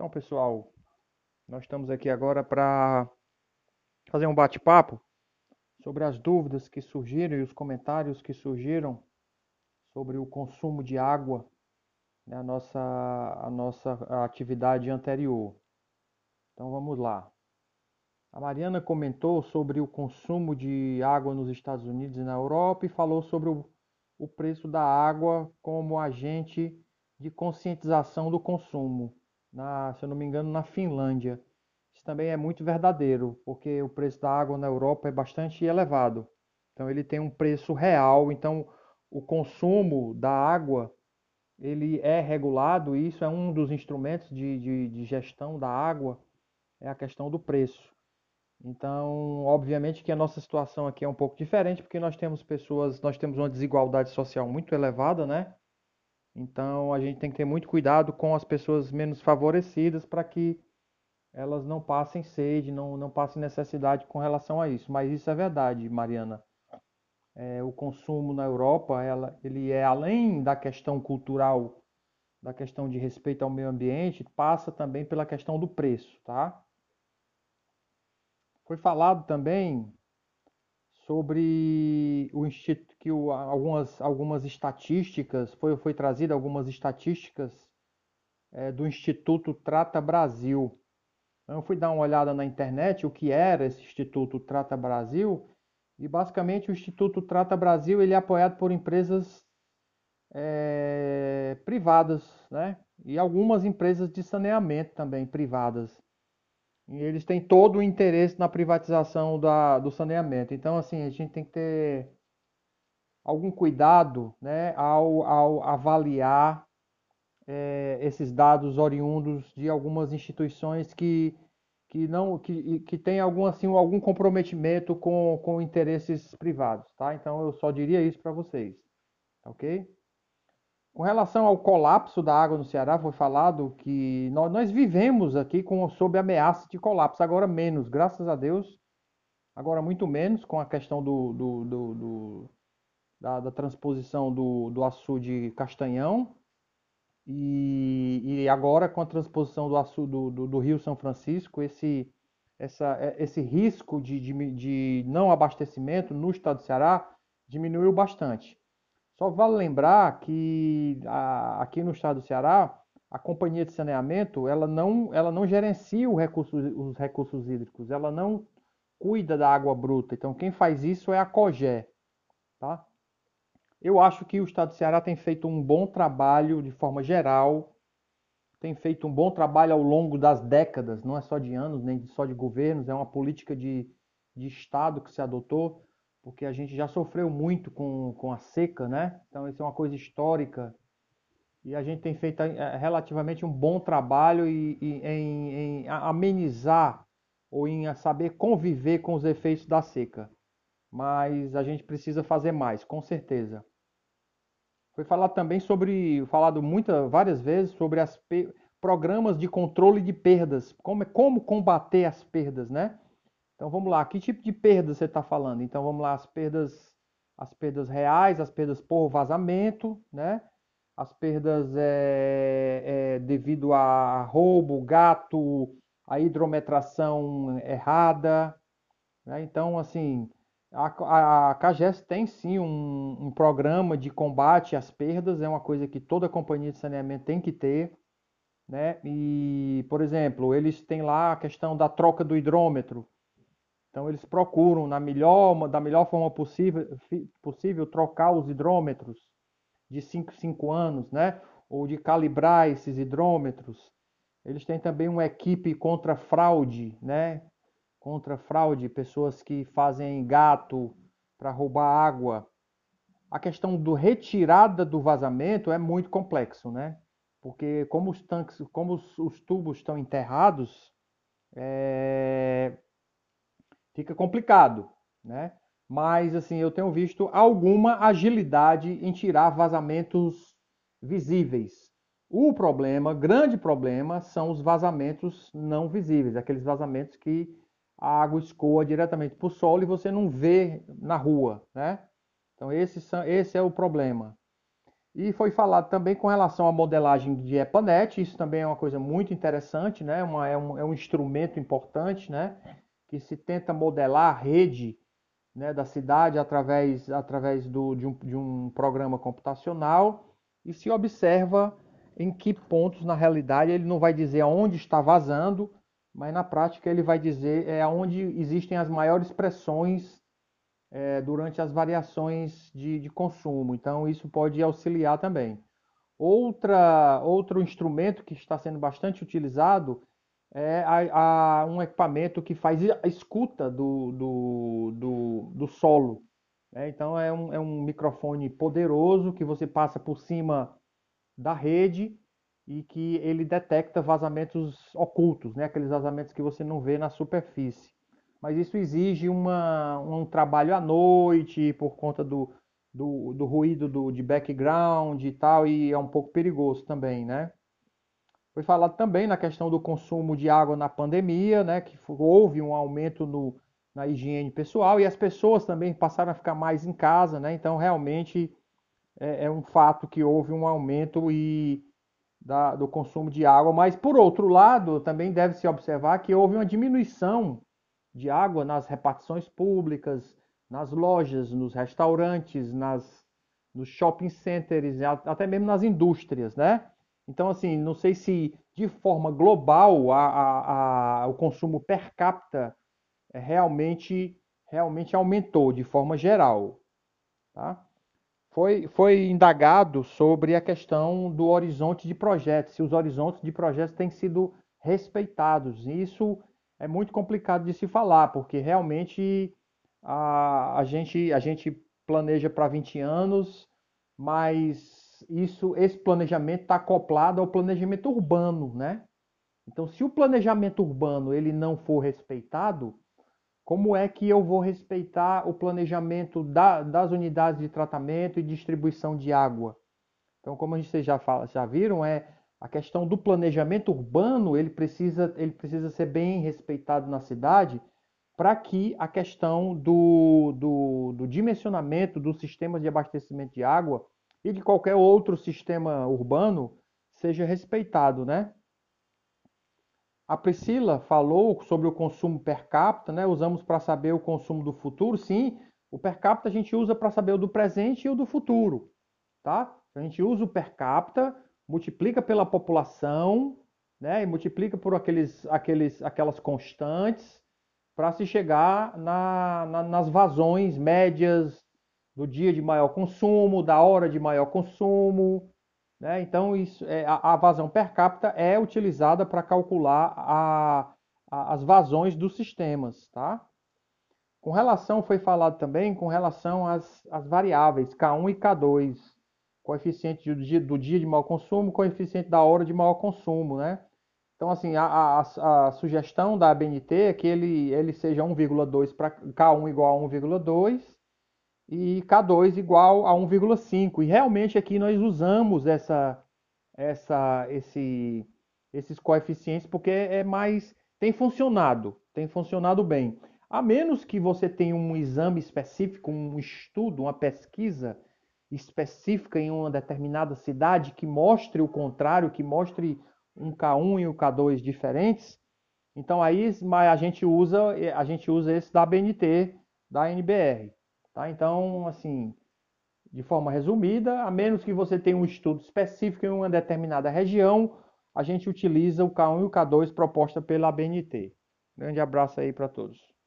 Então, pessoal, nós estamos aqui agora para fazer um bate-papo sobre as dúvidas que surgiram e os comentários que surgiram sobre o consumo de água, né, a nossa, a nossa atividade anterior. Então vamos lá. A Mariana comentou sobre o consumo de água nos Estados Unidos e na Europa e falou sobre o, o preço da água como agente de conscientização do consumo na, se eu não me engano, na Finlândia. Isso também é muito verdadeiro, porque o preço da água na Europa é bastante elevado. Então ele tem um preço real, então o consumo da água ele é regulado e isso é um dos instrumentos de, de, de gestão da água, é a questão do preço. Então, obviamente que a nossa situação aqui é um pouco diferente, porque nós temos pessoas, nós temos uma desigualdade social muito elevada, né? Então a gente tem que ter muito cuidado com as pessoas menos favorecidas para que elas não passem sede, não, não passem necessidade com relação a isso. Mas isso é verdade, Mariana. É, o consumo na Europa, ela, ele é além da questão cultural, da questão de respeito ao meio ambiente, passa também pela questão do preço, tá? Foi falado também sobre o instituto que o, algumas, algumas estatísticas foi foi trazida algumas estatísticas é, do Instituto Trata Brasil. Então, eu fui dar uma olhada na internet o que era esse Instituto Trata Brasil e basicamente o Instituto Trata Brasil ele é apoiado por empresas é, privadas, né? E algumas empresas de saneamento também privadas. E eles têm todo o interesse na privatização da, do saneamento. Então, assim, a gente tem que ter algum cuidado né, ao, ao avaliar é, esses dados oriundos de algumas instituições que, que não que, que têm algum, assim, algum comprometimento com, com interesses privados. Tá? Então, eu só diria isso para vocês. Ok? Com relação ao colapso da água no Ceará, foi falado que nós, nós vivemos aqui com, sob ameaça de colapso, agora menos, graças a Deus, agora muito menos com a questão do, do, do, do da, da, transposição do, do açude Castanhão e, e, agora com a transposição do, açude, do, do, do Rio São Francisco, esse, essa, esse risco de, de, de não abastecimento no estado do Ceará diminuiu bastante. Só vale lembrar que a, aqui no estado do Ceará, a companhia de saneamento, ela não, ela não gerencia recurso, os recursos hídricos, ela não cuida da água bruta. Então, quem faz isso é a COGÉ, tá? Eu acho que o estado do Ceará tem feito um bom trabalho de forma geral, tem feito um bom trabalho ao longo das décadas, não é só de anos, nem só de governos, é uma política de, de Estado que se adotou porque a gente já sofreu muito com, com a seca, né? Então isso é uma coisa histórica e a gente tem feito é, relativamente um bom trabalho em, em, em amenizar ou em saber conviver com os efeitos da seca. Mas a gente precisa fazer mais, com certeza. Foi falado também sobre, falado muitas, várias vezes sobre as programas de controle de perdas, como, como combater as perdas, né? Então vamos lá, que tipo de perda você está falando? Então vamos lá, as perdas, as perdas reais, as perdas por vazamento, né? As perdas é, é, devido a roubo, gato, a hidrometração errada. Né? Então, assim, a, a CAGES tem sim um, um programa de combate às perdas, é uma coisa que toda companhia de saneamento tem que ter. Né? E, por exemplo, eles têm lá a questão da troca do hidrômetro. Então eles procuram na melhor, da melhor forma possível, possível trocar os hidrômetros de 5 5 anos, né? Ou de calibrar esses hidrômetros. Eles têm também uma equipe contra fraude, né? Contra fraude, pessoas que fazem gato para roubar água. A questão do retirada do vazamento é muito complexo, né? Porque como os tanques, como os, os tubos estão enterrados, é, fica complicado, né? Mas assim, eu tenho visto alguma agilidade em tirar vazamentos visíveis. O problema, grande problema, são os vazamentos não visíveis, aqueles vazamentos que a água escoa diretamente para o solo e você não vê na rua, né? Então esse, esse é o problema. E foi falado também com relação à modelagem de EPANET, isso também é uma coisa muito interessante, né? Uma, é, um, é um instrumento importante, né? Que se tenta modelar a rede né, da cidade através, através do, de, um, de um programa computacional e se observa em que pontos, na realidade, ele não vai dizer aonde está vazando, mas na prática ele vai dizer é onde existem as maiores pressões é, durante as variações de, de consumo. Então, isso pode auxiliar também. Outra, outro instrumento que está sendo bastante utilizado é a, a, um equipamento que faz a escuta do, do, do, do solo. Né? Então, é um, é um microfone poderoso que você passa por cima da rede e que ele detecta vazamentos ocultos, né? aqueles vazamentos que você não vê na superfície mas isso exige uma, um trabalho à noite por conta do, do, do ruído do, de background e tal, e é um pouco perigoso também, né? Foi falado também na questão do consumo de água na pandemia, né? Que houve um aumento no, na higiene pessoal e as pessoas também passaram a ficar mais em casa, né? Então, realmente é, é um fato que houve um aumento e da, do consumo de água, mas por outro lado, também deve se observar que houve uma diminuição de água nas repartições públicas, nas lojas, nos restaurantes, nas, nos shopping centers, até mesmo nas indústrias, né? Então, assim, não sei se de forma global a, a, a, o consumo per capita é realmente, realmente aumentou de forma geral. Tá? Foi, foi indagado sobre a questão do horizonte de projetos, se os horizontes de projetos têm sido respeitados. Isso é muito complicado de se falar, porque realmente a, a, gente, a gente planeja para 20 anos, mas isso, esse planejamento está acoplado ao planejamento urbano, né? Então, se o planejamento urbano ele não for respeitado, como é que eu vou respeitar o planejamento da, das unidades de tratamento e distribuição de água? Então, como gente já, fala, já viram, é a questão do planejamento urbano ele precisa, ele precisa ser bem respeitado na cidade para que a questão do, do, do dimensionamento dos sistemas de abastecimento de água e de qualquer outro sistema urbano seja respeitado, né? A Priscila falou sobre o consumo per capita, né? Usamos para saber o consumo do futuro. Sim, o per capita a gente usa para saber o do presente e o do futuro, tá? A gente usa o per capita multiplica pela população, né, e multiplica por aqueles, aqueles, aquelas constantes para se chegar na, na, nas vazões médias do dia de maior consumo, da hora de maior consumo. Né? Então, isso, é, a, a, vazão per capita é utilizada para calcular a, a, as vazões dos sistemas. Tá? Com relação, foi falado também com relação às, às variáveis K1 e K2 coeficiente do dia, do dia de maior consumo, coeficiente da hora de maior consumo, né? Então, assim, a, a, a sugestão da ABNT é que ele, ele seja 1,2 para K1 igual a 1,2 e K2 igual a 1,5. E realmente aqui nós usamos essa, essa, esse, esses coeficientes porque é mais tem funcionado, tem funcionado bem. A menos que você tenha um exame específico, um estudo, uma pesquisa específica em uma determinada cidade que mostre o contrário, que mostre um K1 e um K2 diferentes, então aí a gente usa a gente usa esse da BNT, da NBR, tá? Então, assim, de forma resumida, a menos que você tenha um estudo específico em uma determinada região, a gente utiliza o K1 e o K2 proposta pela BNT. Grande abraço aí para todos.